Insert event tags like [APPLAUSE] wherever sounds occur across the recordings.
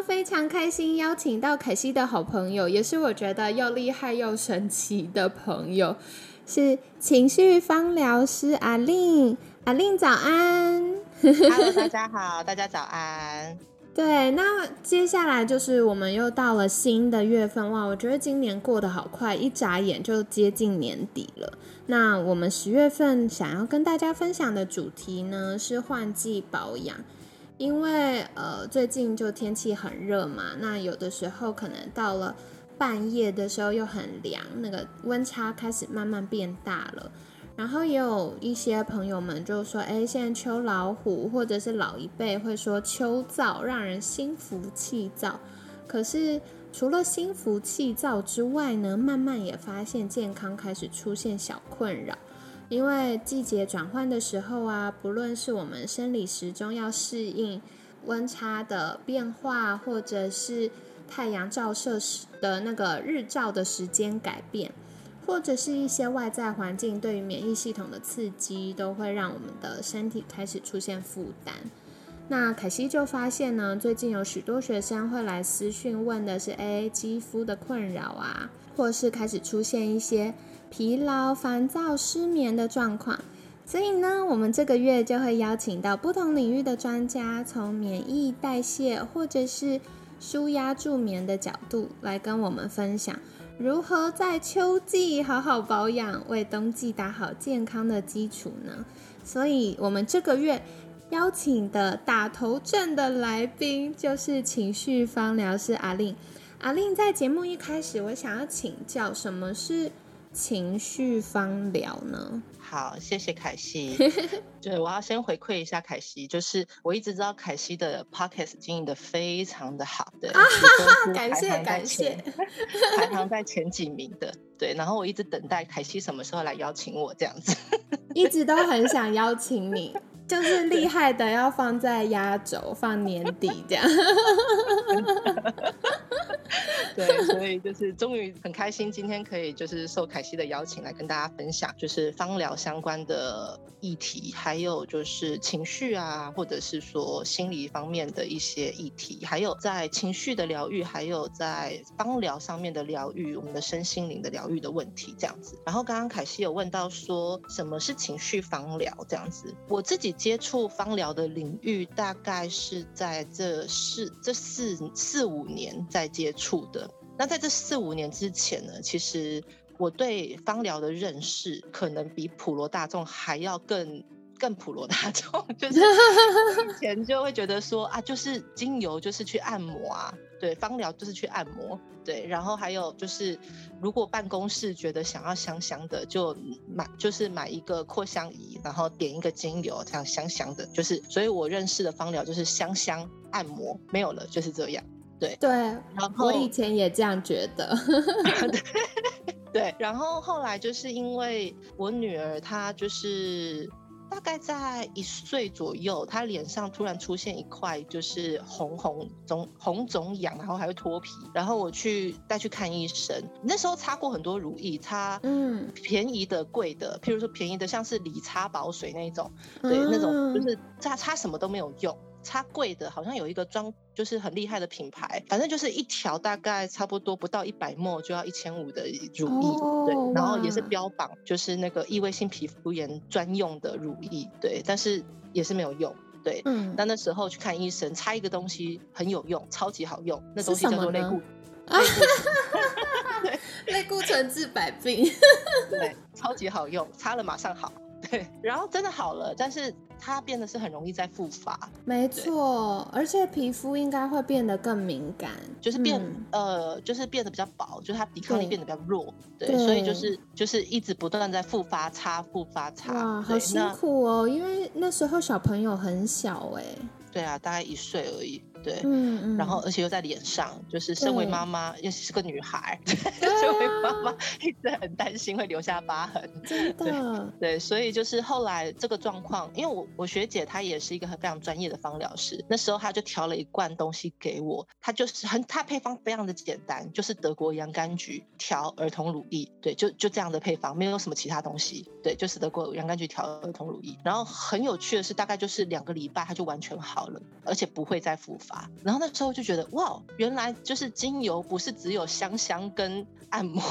呢，非常开心邀请到凯西的好朋友，也是我觉得又厉害又神奇的朋友，是情绪方疗师阿令。阿令早安，Hello，大家好，[LAUGHS] 大家早安。对，那接下来就是我们又到了新的月份哇，我觉得今年过得好快，一眨眼就接近年底了。那我们十月份想要跟大家分享的主题呢，是换季保养。因为呃最近就天气很热嘛，那有的时候可能到了半夜的时候又很凉，那个温差开始慢慢变大了。然后也有一些朋友们就说，哎，现在秋老虎或者是老一辈会说秋燥，让人心浮气躁。可是除了心浮气躁之外呢，慢慢也发现健康开始出现小困扰。因为季节转换的时候啊，不论是我们生理时钟要适应温差的变化，或者是太阳照射时的那个日照的时间改变，或者是一些外在环境对于免疫系统的刺激，都会让我们的身体开始出现负担。那凯西就发现呢，最近有许多学生会来私讯问的是，哎，肌肤的困扰啊，或是开始出现一些。疲劳、烦躁、失眠的状况，所以呢，我们这个月就会邀请到不同领域的专家，从免疫、代谢或者是舒压助眠的角度来跟我们分享，如何在秋季好好保养，为冬季打好健康的基础呢？所以，我们这个月邀请的打头阵的来宾就是情绪方疗师阿令。阿令在节目一开始，我想要请教，什么是？情绪方疗呢？好，谢谢凯西。[LAUGHS] 对，我要先回馈一下凯西，就是我一直知道凯西的 podcast 经营的非常的好，对，感谢感谢，排行在前几名的。对，然后我一直等待凯西什么时候来邀请我这样子，[LAUGHS] 一直都很想邀请你，就是厉害的要放在压轴，放年底这样。[LAUGHS] 对，所以就是终于很开心，今天可以就是受凯西的邀请来跟大家分享，就是芳疗相关的议题，还有就是情绪啊，或者是说心理方面的一些议题，还有在情绪的疗愈，还有在芳疗上面的疗愈，我们的身心灵的疗愈的问题这样子。然后刚刚凯西有问到说什么是情绪芳疗这样子，我自己接触芳疗的领域大概是在这四这四四五年在接触的。那在这四五年之前呢，其实我对芳疗的认识可能比普罗大众还要更更普罗大众，[LAUGHS] 就是 [LAUGHS] 以前就会觉得说啊，就是精油就是去按摩啊，对，芳疗就是去按摩，对，然后还有就是如果办公室觉得想要香香的，就买就是买一个扩香仪，然后点一个精油，这样香香的，就是所以我认识的芳疗就是香香按摩，没有了，就是这样。对对，然后我以前也这样觉得。[LAUGHS] [LAUGHS] 对，然后后来就是因为我女儿她就是大概在一岁左右，他脸上突然出现一块就是红红肿红肿痒，然后还会脱皮，然后我去带去看医生。那时候擦过很多乳液，擦嗯便宜的、贵的，譬如说便宜的像是理擦保水那种，对，那种就是擦擦什么都没有用。擦贵的，好像有一个装，就是很厉害的品牌，反正就是一条大概差不多不到一百沫就要一千五的乳液，对，然后也是标榜就是那个异位性皮肤炎专用的乳液，对，但是也是没有用，对，嗯，那那时候去看医生，擦一个东西很有用，超级好用，那东西叫做类固，[LAUGHS] 对，[LAUGHS] 类固醇治百病，对，超级好用，擦了马上好。对，[LAUGHS] 然后真的好了，但是它变得是很容易再复发。没错，而且皮肤应该会变得更敏感，就是变呃，就是变得比较薄，就是它抵抗力变得比较弱。对，所以就是就是一直不断在复发擦，复发擦。哇，好辛苦哦，因为那时候小朋友很小哎。对啊，大概一岁而已。对，嗯嗯，然后而且又在脸上，就是身为对妈妈，又是个女孩，[LAUGHS] 身为妈妈一直很担心会留下疤痕。真 [LAUGHS] 的，对，所以就是后来这个状况，因为我我学姐她也是一个很非常专业的芳疗师，那时候她就调了一罐东西给我，她就是很她配方非常的简单，就是德国洋甘菊调儿童乳液，对，就就这样的配方，没有什么其他东西，对，就是德国洋甘菊调儿童乳液。然后很有趣的是，大概就是两个礼拜她就完全好了，而且不会再复发。然后那时候就觉得哇，原来就是精油不是只有香香跟按摩，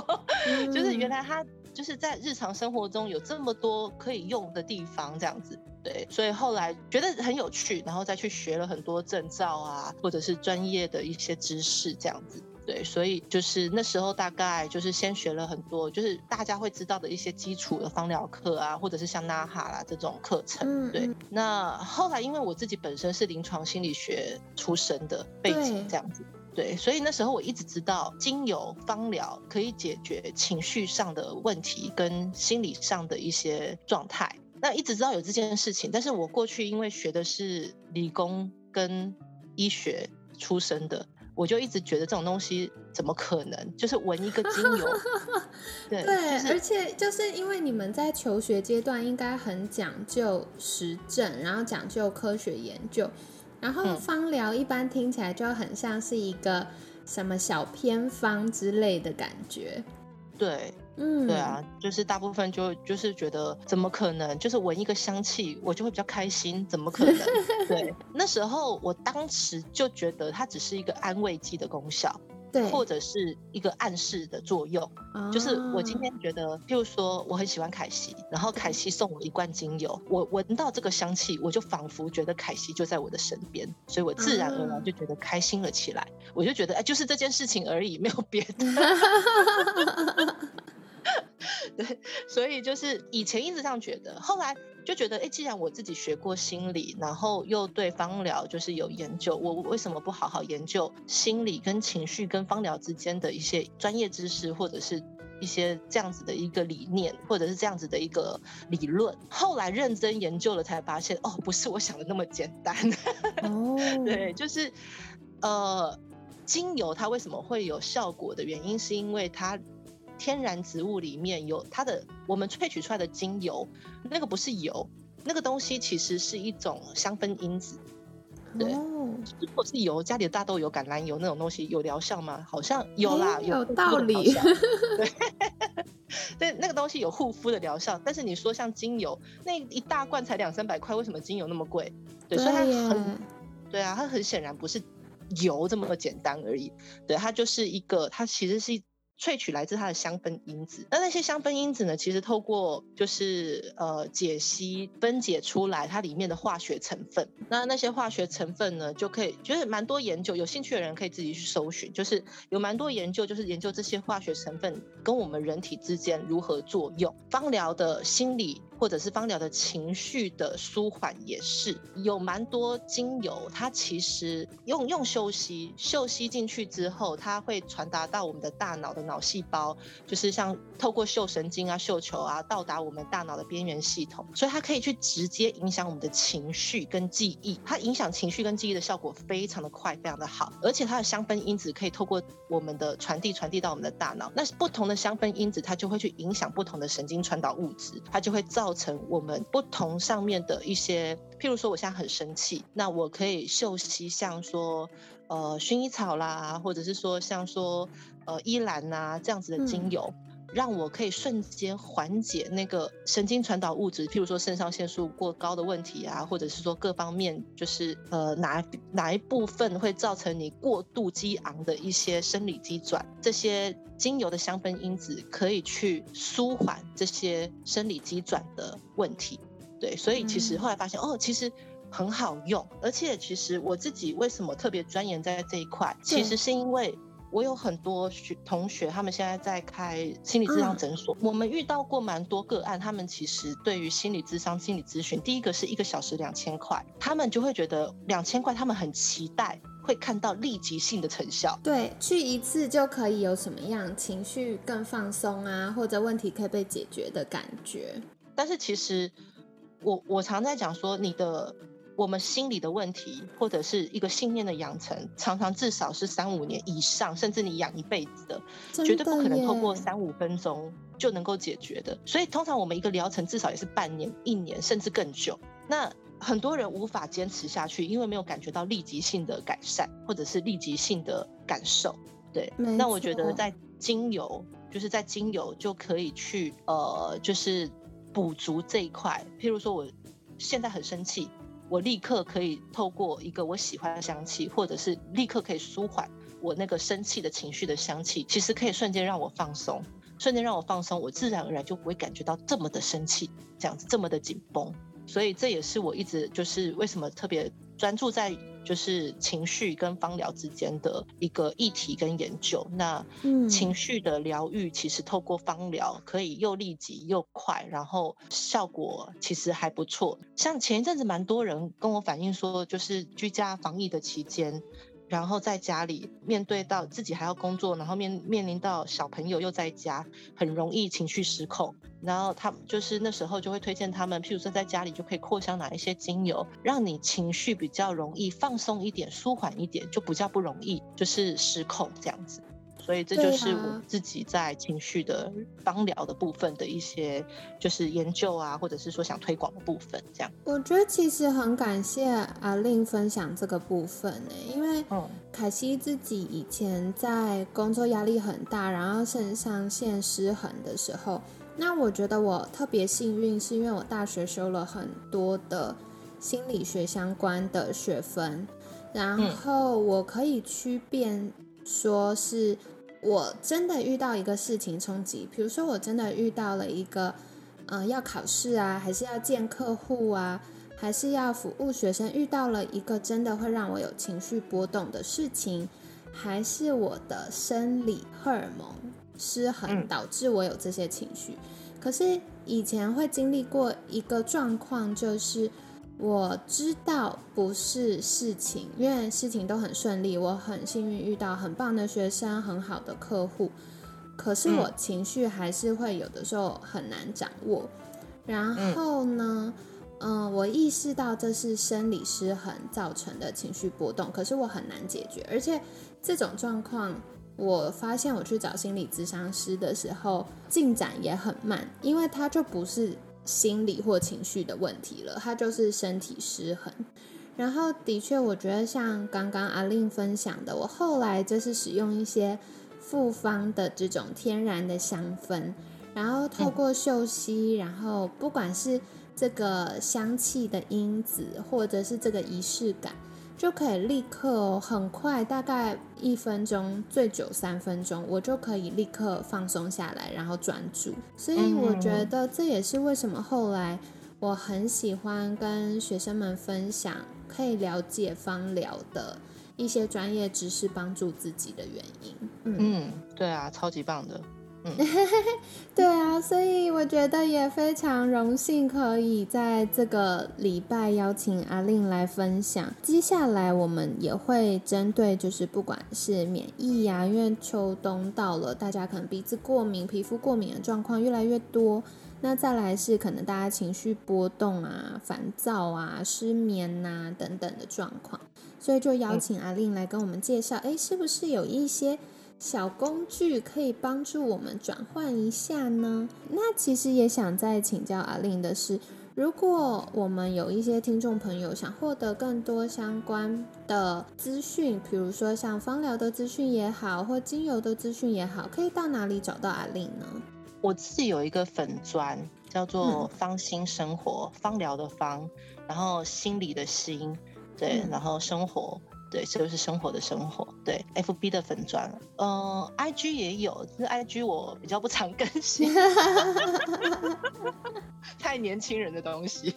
[LAUGHS] 就是原来它就是在日常生活中有这么多可以用的地方，这样子。对，所以后来觉得很有趣，然后再去学了很多证照啊，或者是专业的一些知识，这样子。对，所以就是那时候大概就是先学了很多，就是大家会知道的一些基础的芳疗课啊，或者是像纳哈啦这种课程。对嗯嗯，那后来因为我自己本身是临床心理学出身的背景，这样子。对，所以那时候我一直知道精油芳疗可以解决情绪上的问题跟心理上的一些状态。那一直知道有这件事情，但是我过去因为学的是理工跟医学出身的，我就一直觉得这种东西怎么可能？就是闻一个精油，[LAUGHS] 对，对，就是而且就是因为你们在求学阶段应该很讲究实证，然后讲究科学研究，然后嗯芳疗一般听起来就很像是一个什么小偏方之类的感觉。对，嗯，对啊，就是大部分就就是觉得怎么可能？就是闻一个香气，我就会比较开心，怎么可能？[LAUGHS] 对，那时候我当时就觉得它只是一个安慰剂的功效，对，或者是一个暗示的作用。就是我今啊天觉得，譬如说我很喜欢凯西，然后凯西送我一罐精油，我闻到这个香气，我就仿佛觉得凯西就在我的身边，所以我自然而啊然就觉得开心了起来。我就觉得，哎，就是这件事情而已，没有别的。[LAUGHS] [LAUGHS] 对，所以就是以前一直这样觉得，后来就觉得，哎，既然我自己学过心理，然后又对芳疗就是有研究，我为什么不好好研究心理跟情绪跟芳疗之间的一些专业知识，或者是一些这样子的一个理念，或者是这样子的一个理论？后来认真研究了，才发现，哦，不是我想的那么简单。哦，[LAUGHS] 对，就是呃，精油它为什么会有效果的原因，是因为它天然植物里面有它的我们萃取出来的精油，那个不是油，那个东西其实是一种香氛因子。对哦，如果是油，家里的大豆油、橄榄油那种东西有疗效吗？好像有啦，哎有道理 [LAUGHS] 对，[LAUGHS] 对，那个东西有护肤的疗效，但是你说像精油，那一大罐才两三百块，为什么精油那么贵？对，所以它很，对啊，它很显然不是油这么简单而已，对，它就是一个，它其实是萃取来自它的香氛因子。那那些香氛因子呢，其实透过就是呃解析分解出来它里面的化学成分。那那些化学成分呢，就可以就是蛮多研究，有兴趣的人可以自己去搜寻，就是有蛮多研究，就是研究这些化学成分跟我们人体之间如何作用。芳疗的心理或者是芳疗的情绪的舒缓也是有蛮多精油，它其实用用嗅吸，嗅吸进去之后，它会传达到我们的大脑的脑细胞，就是像透过嗅神经啊、嗅球啊，到达我们大脑的边缘系统，所以它可以去直接影响我们的情绪跟记忆。它影响情绪跟记忆的效果非常的快，非常的好，而且它的香氛因子可以透过我们的传递传递到我们的大脑。那不同的香氛因子，它就会去影响不同的神经传导物质，它就会造成我们不同上面的一些，譬如说我现在很生气，那我可以嗅吸像说呃薰衣草啦，或者是说像说呃依兰呐、这样子的精油。让我可以瞬间缓解那个神经传导物质，譬如说肾上腺素过高的问题啊，或者是说各方面就是呃哪哪一部分会造成你过度激昂的一些生理机转，这些精油的香氛因子可以去舒缓这些生理机转的问题。对，所以其实嗯后来发现，哦，其实很好用，而且其实我自己为什么特别钻研在这一块，其实是因为。我有很多学同学，他们现在在开心理咨商嗯诊所。我们遇到过蛮多个案，他们其实对于心理咨商、心理咨询，第一个是一个小时两千块，他们就会觉得两千块，他们很期待会看到立即性的成效。对，去一次就可以有什么样情绪更放松啊，或者问题可以被解决的感觉。但是其实我我常在讲说，你的我们心理的问题，或者是一个信念的养成，常常至少是三五年以上，甚至你养一辈子的，绝对不可能透过三五分钟就能够解决的。所以通常我们一个疗程至少也是半年、一年，甚至更久。那很多人无法坚持下去，因为没有感觉到立即性的改善，或者是立即性的感受。对，那我觉得在精油，就是在精油就可以去呃，就是补足这一块。譬如说，我现在很生气。我立刻可以透过一个我喜欢的香气，或者是立刻可以舒缓我那个生气的情绪的香气，其实可以瞬间让我放松，瞬间让我放松，我自然而然就不会感觉到这么的生气，这样子这么的紧绷。所以这也是我一直就是为什么特别专注在就是情绪跟芳疗之间的一个议题跟研究。那情绪的疗愈其实透过芳疗可以又立即又快，然后效果其实还不错。像前一阵子蛮多人跟我反映说，就是居家防疫的期间。然后在家里面对到自己还要工作，然后面面临到小朋友又在家，很容易情绪失控。然后他就是那时候就会推荐他们，譬如说在家里就可以扩香哪一些精油，让你情绪比较容易放松一点、舒缓一点，就比较不容易就是失控这样子。所以这就是我自己在情绪的帮疗的部分的一些就是研究啊，或者是说想推广的部分，这样。我觉得其实很感谢阿令分享这个部分呢，因为凯西自己以前在工作压力很大，然后肾上腺失衡的时候，那我觉得我特别幸运，是因为我大学修了很多的心理学相关的学分，然后我可以区辨说是。我真的遇到一个事情冲击，比如说我真的遇到了一个，呃，要考试啊，还是要见客户啊，还是要服务学生，遇到了一个真的会让我有情绪波动的事情，还是我的生理荷尔蒙失衡导致我有这些情绪。可是以前会经历过一个状况，就是。我知道不是事情，因为事情都很顺利，我很幸运遇到很棒的学生、很好的客户。可是我情绪还是会有的时候很难掌握。然后呢，嗯，我意识到这是生理失衡造成的情绪波动，可是我很难解决。而且这种状况，我发现我去找心理咨商师的时候进展也很慢，因为他就不是。心理或情绪的问题了，他就是身体失衡。然后的确，我觉得像刚刚阿令分享的，我后来就是使用一些复方的这种天然的香氛，然后透过嗅吸，然后不管是这个香气的因子，或者是这个仪式感。就可以立刻很快，大概一分钟，最久三分钟，我就可以立刻放松下来，然后专注。所以我觉得这也是为什么后来我很喜欢跟学生们分享，可以了解芳疗的一些专业知识，帮助自己的原因。嗯，对啊，超级棒的。[LAUGHS] 对啊，所以我觉得也非常荣幸可以在这个礼拜邀请阿令来分享。接下来我们也会针对，就是不管是免疫呀，因为秋冬到了，大家可能鼻子过敏、皮肤过敏的状况越来越多。那再来是可能大家情绪波动啊、烦躁啊、失眠呐等等的状况，所以就邀请阿令来跟我们介绍，哎，是不是有一些？小工具可以帮助我们转换一下呢。那其实也想再请教阿令的是，如果我们有一些听众朋友想获得更多相关的资讯，比如说像芳疗的资讯也好，或精油的资讯也好，可以到哪里找到阿令呢？我自己有一个粉砖，叫做“芳心生活”，芳疗的芳，然后心理的心，对，然后生活。对，这就是生活的生活。对，F B 的粉钻，嗯，I G 也有，只是 I G 我比较不常更新，[LAUGHS] 太年轻人的东西。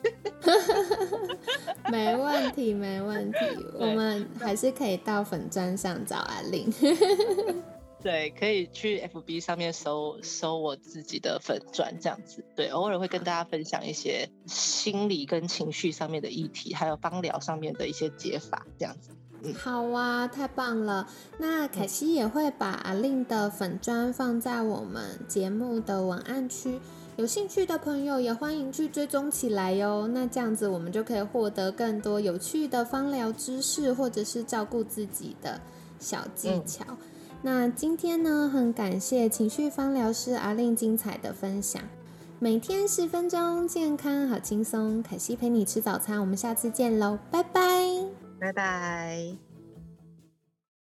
没问题，没问题，我们还是可以到粉钻上找阿玲。[LAUGHS] 对，可以去 F B 上面搜搜我自己的粉钻，这样子。对，偶尔会跟大家分享一些心理跟情绪上面的议题，还有芳疗上面的一些解法，这样子。好啊，太棒了！那凯西也会把阿令的粉砖放在我们节目的文案区，有兴趣的朋友也欢迎去追踪起来哟。那这样子我们就可以获得更多有趣的芳疗知识，或者是照顾自己的小技巧。那今天呢，很感谢情绪芳疗师阿令精彩的分享。每天十分钟，健康好轻松。凯西陪你吃早餐，我们下次见喽，拜拜，拜拜。